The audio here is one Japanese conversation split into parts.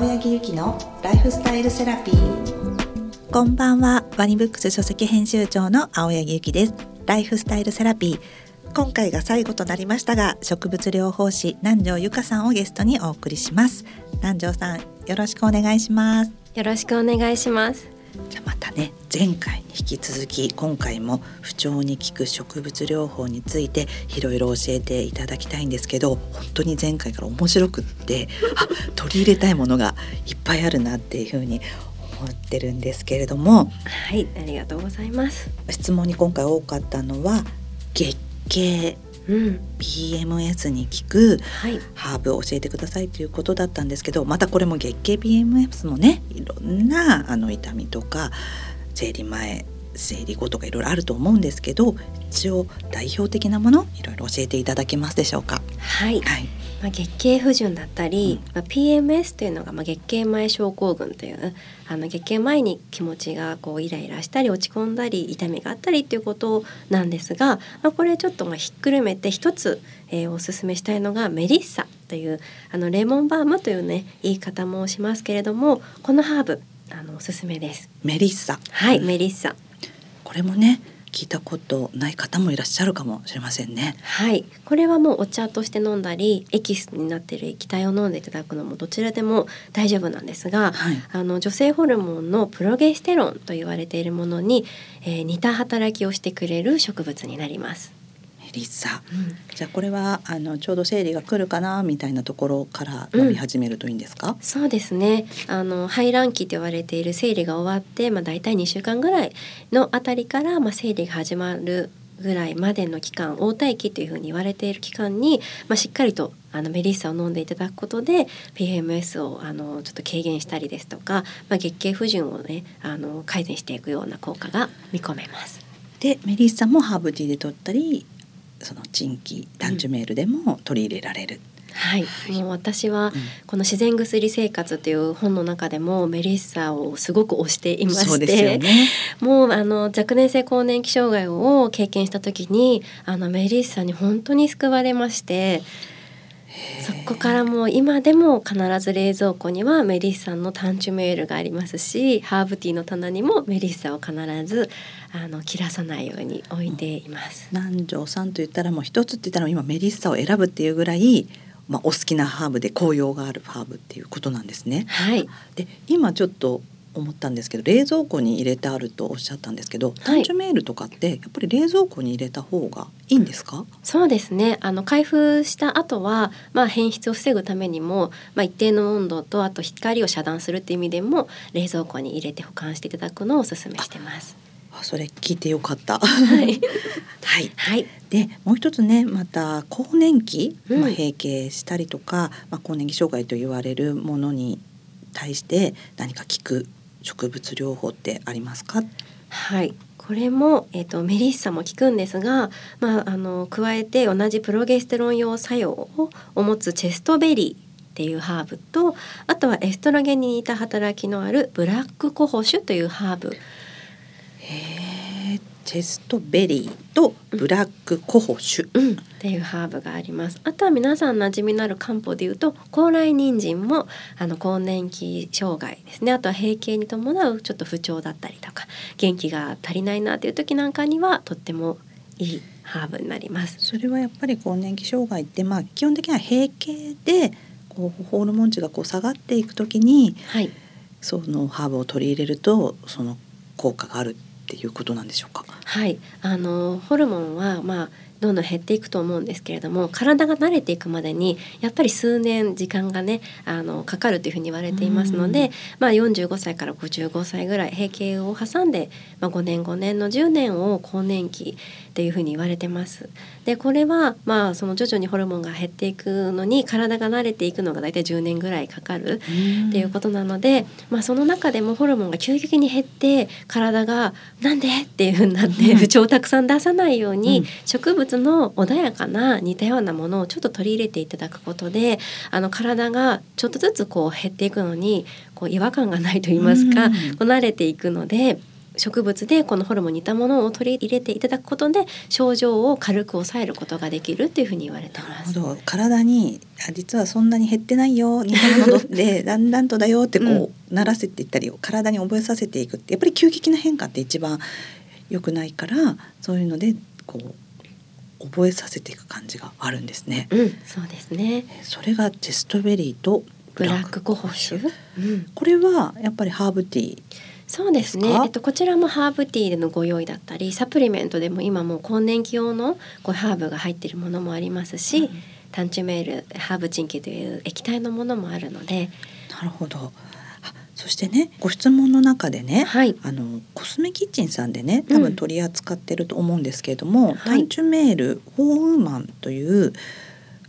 青柳ゆきのライフスタイルセラピー。こんばんは。ワニブックス書籍編集長の青柳ゆきです。ライフスタイルセラピー。今回が最後となりましたが植物療法士南條由香さんをゲストにお送りします。南條さんよろしくお願いします。よろしくお願いします。じゃまたね前回に引き続き今回も不調に効く植物療法についていろいろ教えていただきたいんですけど本当に前回から面白くってあ取り入れたいものがいっぱいあるなっていうふうに思ってるんですけれども。はいありがとうございます。質問に今回多かったのは月経。うん。PMS に効く。はい。ハーブを教えてくださいということだったんですけどまたこれも月経 PMS もねいろんなあの痛みとか生理前生理後とかいろいろあると思うんですけど一応代表的なものいろいろ教えていただけますでしょうか？はい、はい、まあ、月経不順だったり、まあ、PMS というのが、まあ、月経前症候群というあの月経前に気持ちがこうイライラしたり落ち込んだり痛みがあったりということなんですが、まあ、これちょっとまあひっくるめて一つ、えーおすすめしたいのがメリッサというあのレモンバームというね言い方もしますけれどもこのハーブあのおすすめです。メリッサはい、メリッサこれもね聞いたことない方もいらっしゃるかもしれませんね。はい、これはもうお茶として飲んだりエキスになっている液体を飲んでいただくのもどちらでも大丈夫なんですが、はい、あの女性ホルモンのプロゲステロンと言われているものに、えー似た働きをしてくれる植物になります。メリッサ。じゃあこれはあのちょうど生理が来るかなみたいなところから飲み始めるといいんですか、そうですね。あの排卵期と言われている生理が終わって、まあ、大体2週間ぐらいのあたりから、まあ、生理が始まるぐらいまでの期間黄体期というふうに言われている期間に、まあ、しっかりとあのメリッサを飲んでいただくことで PMS をあのちょっと軽減したりですとか、まあ、月経不順をねあの改善していくような効果が見込めます。でメリッサもハーブティーで取ったりそのチンキダンチュメールでも取り入れられる、はい、もう私はこの自然薬生活という本の中でもメリッサをすごく推していまそうしですよて、ね。もうあの若年性更年期障害を経験した時にあのメリッサに本当に救われましてそこからもう今でも必ず冷蔵庫にはメリッサのタンチュメールがありますしハーブティーの棚にもメリッサを必ずあの切らさないように置いています。南條さんと言ったらもう一つって言ったら今メリッサを選ぶっていうぐらい、まあ、お好きなハーブで紅葉があるハーブっていうことなんですね。はい、で今ちょっと思ったんですけど冷蔵庫に入れてあるとおっしゃったんですけど、タンチュメールとかってやっぱり冷蔵庫に入れた方がいいんですか？そうですねあの開封した後は、まあ、変質を防ぐためにも、まあ、一定の温度とあと光を遮断するっていう意味でも冷蔵庫に入れて保管していただくのをお勧めしてます。あそれ聞いてよかった。はい、はい。はい、でもう一つねまた更年期、うんまあ、閉経したりとか、まあ、更年期障害と言われるものに対して何か効く植物療法ってありますか？はい。これも、えっとメリッサも効くんですが、まあ、あの加えて同じプロゲステロン様作用を持つチェストベリーっていうハーブとあとはエストロゲンに似た働きのあるブラックコホシュというハーブチェストベリーとブラックコホシュ。うん、っていうハーブがあります。あとは皆さん馴染みのある漢方でいうと高麗人参もあの更年期障害ですね。あとは閉経に伴うちょっと不調だったりとか元気が足りないなという時なんかにはとってもいいハーブになります。それはやっぱり更年期障害ってまあ基本的には閉経でこうホルモン値がこう下がっていくときにはい、そのハーブを取り入れるとその効果があるっていうことなんでしょうか？はい、あのホルモンはまあどんどん減っていくと思うんですけれども体が慣れていくまでにやっぱり数年時間がねあのかかるというふうに言われていますので、まあ、45歳から55歳ぐらい閉経を挟んで、まあ、5年5年の10年を更年期っていうふうに言われてます。でこれはまあその徐々にホルモンが減っていくのに体が慣れていくのが大体10年ぐらいかかるっていうことなので、まあ、その中でもホルモンが急激に減って体が「なんで?」っていうふうになってうん不調をたくさん出さないように、うん植物の穏やかな似たようなものをちょっと取り入れていただくことであの体がちょっとずつこう減っていくのにこう違和感がないと言いますか、うんこう慣れていくので植物でこのホルモンに似たものを取り入れていただくことで症状を軽く抑えることができるっていうふうに言われてます。なるほど体にあ実はそんなに減ってないよ似たもので だんだんとだよってこう、うん慣らせていったり体に覚えさせていくってやっぱり急激な変化って一番良くないからそういうのでこう覚えさせていく感じがあるんですね。うん、そうですね。えそれがチェストベリーとブラックコホシュ。うん、これはやっぱりハーブティーそうですね。えっと、こちらもハーブティーでのご用意だったりサプリメントでも今もう更年期用のこうハーブが入っているものもありますし、タンチュメールハーブチンキという液体のものもあるので、なるほど。あそしてねご質問の中でね、はい、あのコスメキッチンさんでねうん。多分取り扱ってると思うんですけれども、はい。タンチュメールフォーウーマンという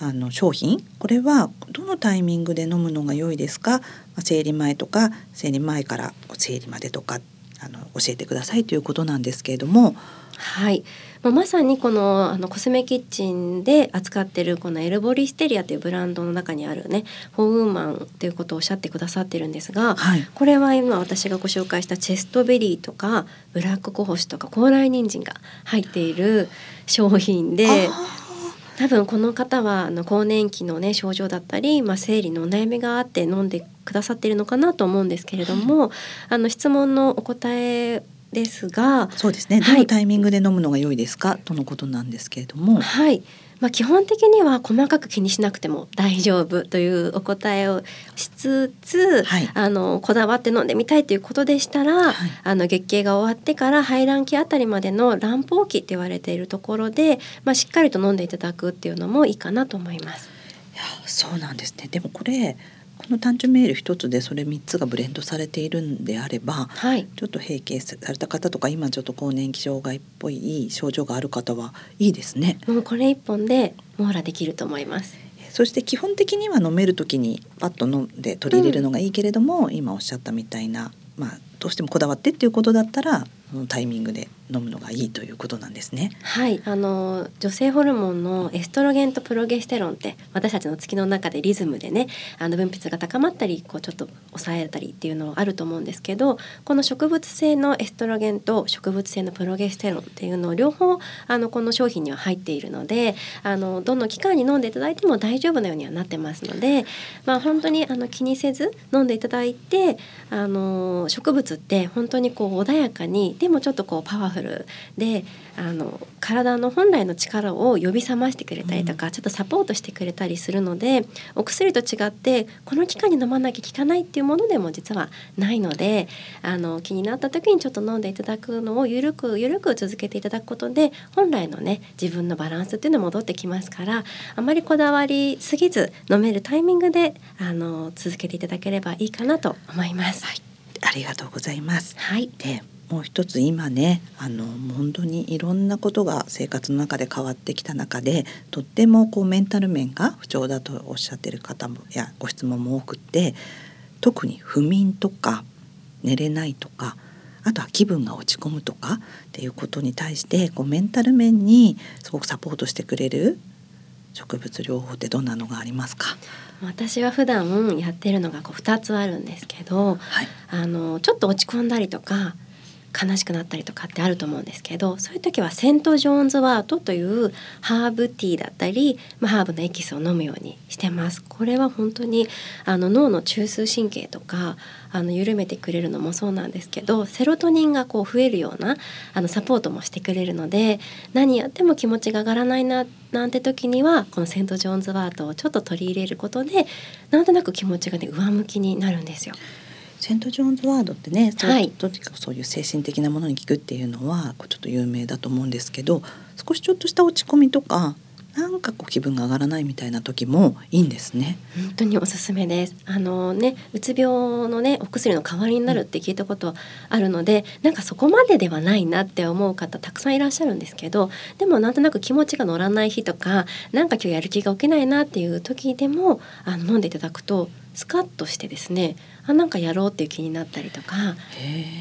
あの商品これはどのタイミングで飲むのが良いですか、まあ、生理前とか生理前から生理までとかあの教えてくださいということなんですけれども。はい、もうまさにこのあのコスメキッチンで扱ってるこのエルボリステリアというブランドの中にあるねフォーウーマンということをおっしゃってくださってるんですが、はい。これは今私がご紹介したチェストベリーとかブラックコホシとか高麗人参が入っている商品で。あ多分この方はあの更年期のね症状だったり、まあ、生理のお悩みがあって飲んでくださっているのかなと思うんですけれども、あの質問のお答えですがー、そうですね、はい。どのタイミングで飲むのが良いですか？とのことなんですけれども、はい、まあ、基本的には細かく気にしなくても大丈夫というお答えをしつつ、はい。あのこだわって飲んでみたいということでしたら、はい。あの月経が終わってから排卵期あたりまでの卵胞期って言われているところで、まあ、しっかりと飲んでいただくっていうのもいいかなと思います。いやそうなんですね。でもこれこの単純メール一つでそれ三つがブレンドされているんであればはいちょっと閉経された方とか今ちょっと更年期障害っぽい症状がある方はいいですね。もうこれ一本で網羅できると思います。そして基本的には飲める時にパッと飲んで取り入れるのがいいけれども、今おっしゃったみたいな、まあ、どうしてもこだわってっていうことだったらタイミングで飲むのがいいということなんですね。はい、あの女性ホルモンのエストロゲンとプロゲステロンって私たちの月の中でリズムでねあの分泌が高まったりこうちょっと抑えたりっていうのはあると思うんですけどこの植物性のエストロゲンと植物性のプロゲステロンっていうのを両方あのこの商品には入っているのであのどの期間に飲んでいただいても大丈夫なようにはなってますので、まあ、本当にあの気にせず飲んでいただいてあの植物って本当にこう穏やかにでもちょっとこうパワフルであの体の本来の力を呼び覚ましてくれたりとか、ちょっとサポートしてくれたりするのでお薬と違ってこの期間に飲まなきゃ効かないっていうものでも実はないのであの気になった時にちょっと飲んでいただくのをゆるくゆるく続けていただくことで本来のね自分のバランスっていうの戻ってきますからあまりこだわりすぎず飲めるタイミングであの続けていただければいいかなと思います。はい、ありがとうございます。はい、でもう一つ今ねあの本当にいろんなことが生活の中で変わってきた中でとってもこうメンタル面が不調だとおっしゃってる方もやご質問も多くって特に不眠とか寝れないとかあとは気分が落ち込むとかっていうことに対してこうメンタル面にすごくサポートしてくれる植物療法ってどんなのがありますか？私は普段やってるのがこう2つあるんですけどはい、あのちょっと落ち込んだりとか悲しくなったりとかってあると思うんですけどそういう時はセント・ジョーンズワートというハーブティーだったり、まあ、ハーブのエキスを飲むようにしてます。これは本当にあの脳の中枢神経とかあの緩めてくれるのもそうなんですけどセロトニンがこう増えるようなあのサポートもしてくれるので何やっても気持ちが上がらないななんて時にはこのセント・ジョーンズワートをちょっと取り入れることでなんとなく気持ちがね上向きになるんですよ。セント・ジョーンズワードってね、はい。とにかくそういう精神的なものに効くっていうのはこうちょっと有名だと思うんですけど少しちょっとした落ち込みとかなんかこう気分が上がらないみたいな時もいいんですね。本当におすすめです。あのね、うつ病のね、お薬の代わりになるって聞いたことあるので、なんかそこまでではないなって思う方たくさんいらっしゃるんですけど、でもなんとなく気持ちが乗らない日とか、なんか今日やる気が起きないなっていう時でも、あの飲んでいただくとスカッとしてですね、あなんかやろうっていう気になったりとか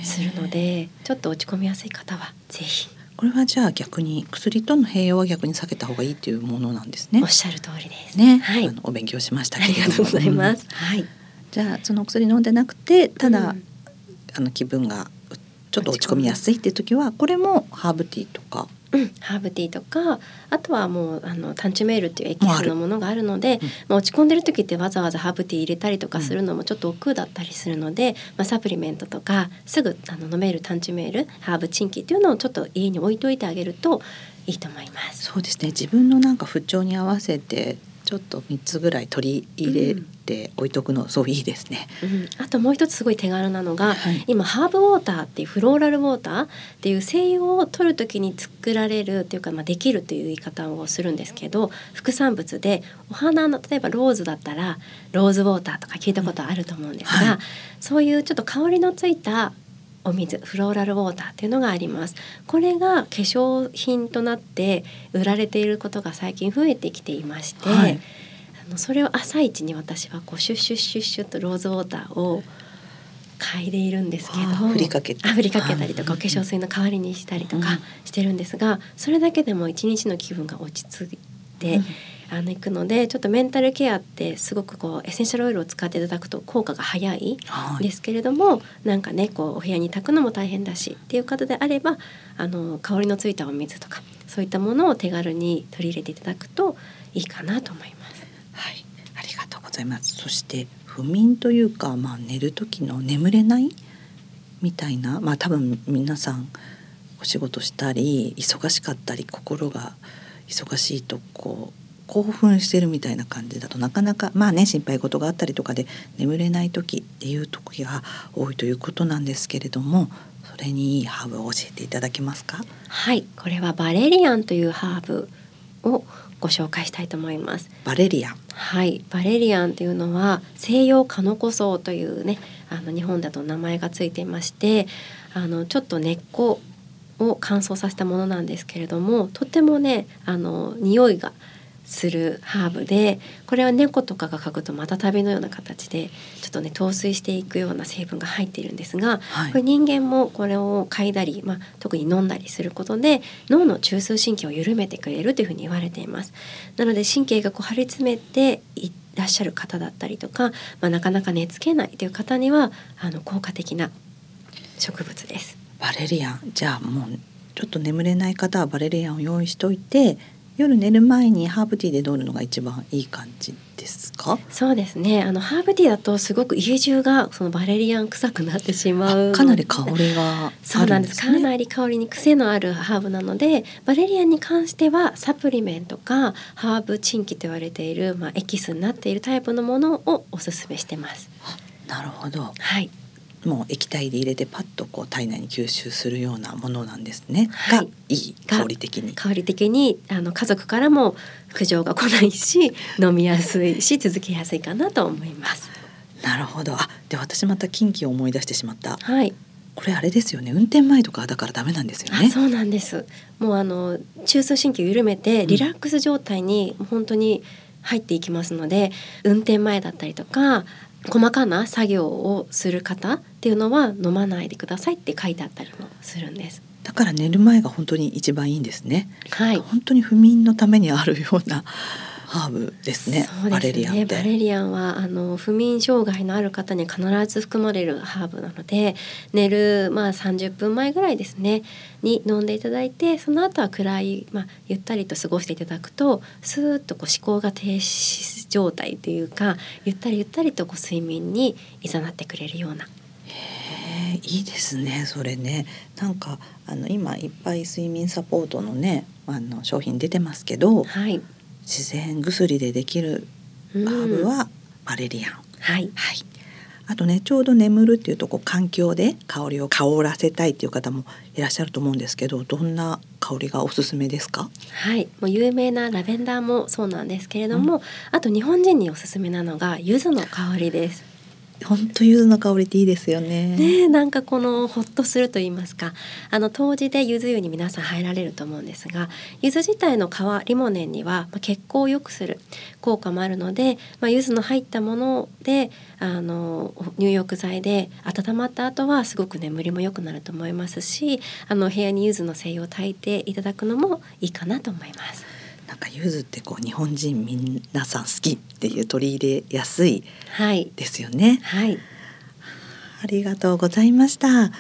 するので、ちょっと落ち込みやすい方はぜひこれはじゃあ逆に薬との併用は逆に避けた方がいいっていうものなんですねおっ。しゃる通りです。ね、はいあのお勉強しましたあけれどもりがとうございまうんす。はい。じゃあそのお薬飲んでなくてただ、うんあの気分がちちょっと落ち込みやすいっていう時はこれもハーブティーとかうん、ハーブティーとかあとはもうあのタンチュメールっていうエキスのものがあるので、うん。まあ、落ち込んでる時ってわざわざハーブティー入れたりとかするのもちょっと億劫だったりするので、まあ、サプリメントとかすぐあの飲めるタンチュメールハーブチンキっていうのをちょっと家に置いといてあげるといいと思います。そうですね。自分のなんか不調に合わせてちょっと3つぐらい取り入れて置いとくの、そういいですね。うん、あともう一つすごい手軽なのが、はい。今ハーブウォーターっていうフローラルウォーターっていう精油を取る時に作られるっていうか、まあ、できるという言い方をするんですけど副産物でお花の例えばローズだったらローズウォーターとか聞いたことあると思うんですが、はい。そういうちょっと香りのついたお水フローラルウォーターっていうのがあります。これが化粧品となって売られていることが最近増えてきていまして、はい。あのそれを朝一に私はこうシュッシュッシュッシュッとローズウォーターを嗅いでいるんですけどりかけて。あ振りかけたりとかうんお化粧水の代わりにしたりとかうん。してるんですがそれだけでも一日の気分が落ち着いて、あのいくのでちょっとメンタルケアってすごくこうエッセンシャルオイルを使っていただくと効果が早いはいですけれどもなんかねこうお部屋に炊くのも大変だしっていう方であればあの香りのついたお水とかそういったものを手軽に取り入れていただくといいかなと思います。はい、ありがとうございます。そして不眠というか、まあ寝る時の眠れないみたいな、まあ多分皆さんお仕事したり忙しかったり心が忙しいとこう興奮してるみたいな感じだとなかなかまあね心配事があったりとかで眠れない時っていう時が多いということなんですけれども、それにいいハーブを教えていただけますか？はい、これはバレリアンというハーブをご紹介したいと思います。バレリアン。はい、バレリアンというのは西洋カノコソウというね、あの日本だと名前がついていまして、あのちょっと根っこを乾燥させたものなんですけれども、とてもね、あの匂いがするハーブでこれは猫とかが嗅ぐとまた旅のような形でちょっとね陶酔していくような成分が入っているんですが、はいこれ人間もこれを嗅いだり、まあ、特に飲んだりすることで脳の中枢神経を緩めてくれるというふうに言われています。なので神経がこう張り詰めていらっしゃる方だったりとか、まあ、なかなか寝つけないという方にはあの効果的な植物です。バレリアンじゃあもうちょっと眠れない方はバレリアンを用意しといて夜寝る前にハーブティーで飲むのが一番いい感じですか？そうですね。あのハーブティーだとすごく家中がそのバレリアン臭くなってしまうかなり香りがそうなんです。かなり香りに癖のあるハーブなのでバレリアンに関してはサプリメントかハーブチンキと言われている、まあ、エキスになっているタイプのものをおすすめしてます。なるほど。はい、もう液体で入れてパッとこう体内に吸収するようなものなんですね、はい。がいい香り的に。香り的にあの家族からも苦情が来ないし飲みやすいし続けやすいかなと思います。なるほど。あで私また近畿を思い出してしまった。はい、これあれですよね。運転前とかだからダメなんですよね。あそうなんです。もうあの中枢神経を緩めてリラックス状態に本当に入っていきますので、運転前だったりとか細かな作業をする方っていうのは飲まないでくださいって書いてあったりもするんです。だから寝る前が本当に一番いいんですねはい、本当に不眠のためにあるようなハーブですねそうバですね。レリアンバレリアンはあの不眠障害のある方には必ず含まれるハーブなので、寝るまあ30分前ぐらいですねに飲んでいただいて、その後は暗いまあゆったりと過ごしていただくと、スーッとこう思考が停止状態というか、ゆったりゆったりとこう睡眠に誘ってくれるような。へえいいですねそれねなんかあの今いっぱい睡眠サポートのねあの商品出てますけどはい。自然薬でできるうん。ハーブはバレリアン、はい。はい。あとねちょうど眠るっていうとこう環境で香りを香らせたいっていう方もいらっしゃると思うんですけどどんな香りがおすすめですか？はい、もう有名なラベンダーもそうなんですけれども、あと日本人におすすめなのが柚子の香りです。本当柚子の香りっていいですよねねえなんかこのほっとすると言いますかあの当時で柚子湯に皆さん入られると思うんですが柚子自体の皮リモネンには血行を良くする効果もあるので、まあ、柚子の入ったものであの入浴剤で温まった後はすごく眠りも良くなると思いますしあの部屋に柚子の精油を炊いていただくのもいいかなと思います。なんか柚子ってこう日本人皆さん好きっていう取り入れやすいはい、ですよね。はい、ありがとうございました。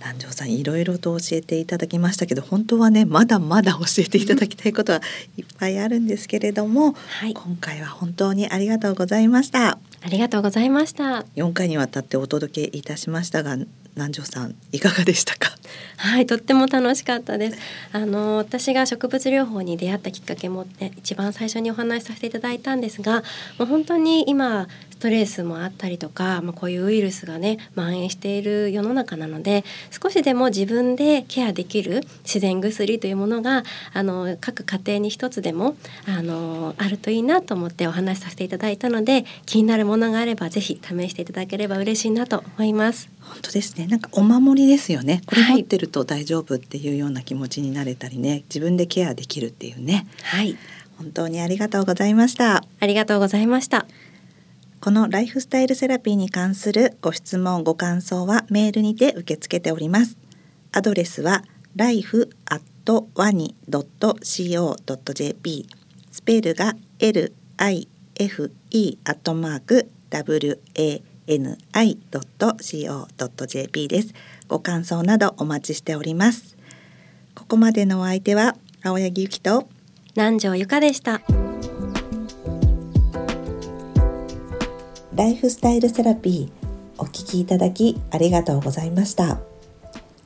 南條さんいろいろと教えていただきましたけど本当はねまだまだ教えていただきたいことはいっぱいあるんですけれども、はい、今回は本当にありがとうございました。ありがとうございました。4回にわたってお届けいたしましたが南條さんいかがでしたか？はいとっても楽しかったです。あの私が植物療法に出会ったきっかけも、ね、一番最初にお話しさせていただいたんですがもう本当に今トレスもあったりとか、まあ、こういうウイルスがね蔓延している世の中なので少しでも自分でケアできる自然薬というものがあの各家庭に一つでもあのあるといいなと思ってお話しさせていただいたので気になるものがあればぜひ試していただければ嬉しいなと思います。本当ですね。なんかお守りですよね。これ持ってると大丈夫っていうような気持ちになれたりね。自分でケアできるっていうね。はい。本当にありがとうございました。ありがとうございましたこのライフスタイルセラピーに関するご質問ご感想はメールにて受け付けておりますアドレスは life.wani.co.jp スペルが life アットマーク wa ni.co.jp です。ご感想などお待ちしております。ここまでのお相手は青柳ゆきと南條ゆかでした。ライフスタイルセラピーお聞きいただきありがとうございました。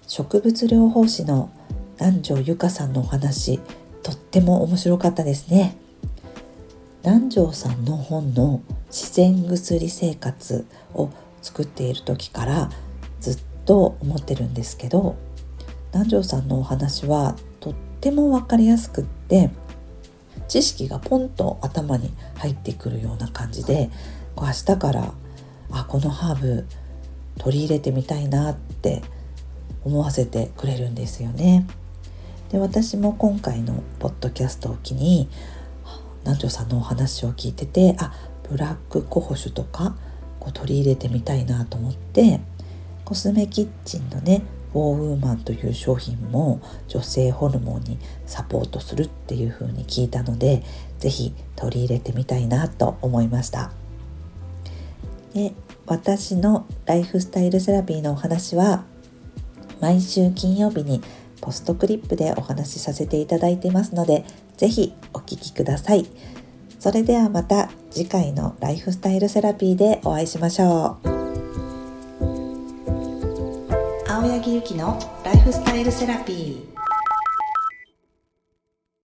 植物療法士の南條ゆかさんのお話とっても面白かったですね。南條さんの本の自然薬生活を作っている時からずっと思ってるんですけど南條さんのお話はとっても分かりやすくって知識がポンと頭に入ってくるような感じで明日からあこのハーブ取り入れてみたいなって思わせてくれるんですよね。で私も今回のポッドキャストを機に南條さんのお話を聞いててあブラックコホシュとかこう取り入れてみたいなと思ってコスメキッチンのねウォーウーマンという商品も女性ホルモンにサポートするっていう風に聞いたので是非取り入れてみたいなと思いましたで私のライフスタイルセラピーのお話は毎週金曜日にポストクリップでお話しさせていただいてますので是非お聴きください。それではまた次回のライフスタイルセラピーでお会いしましょう青柳ゆきのライフスタイルセラピー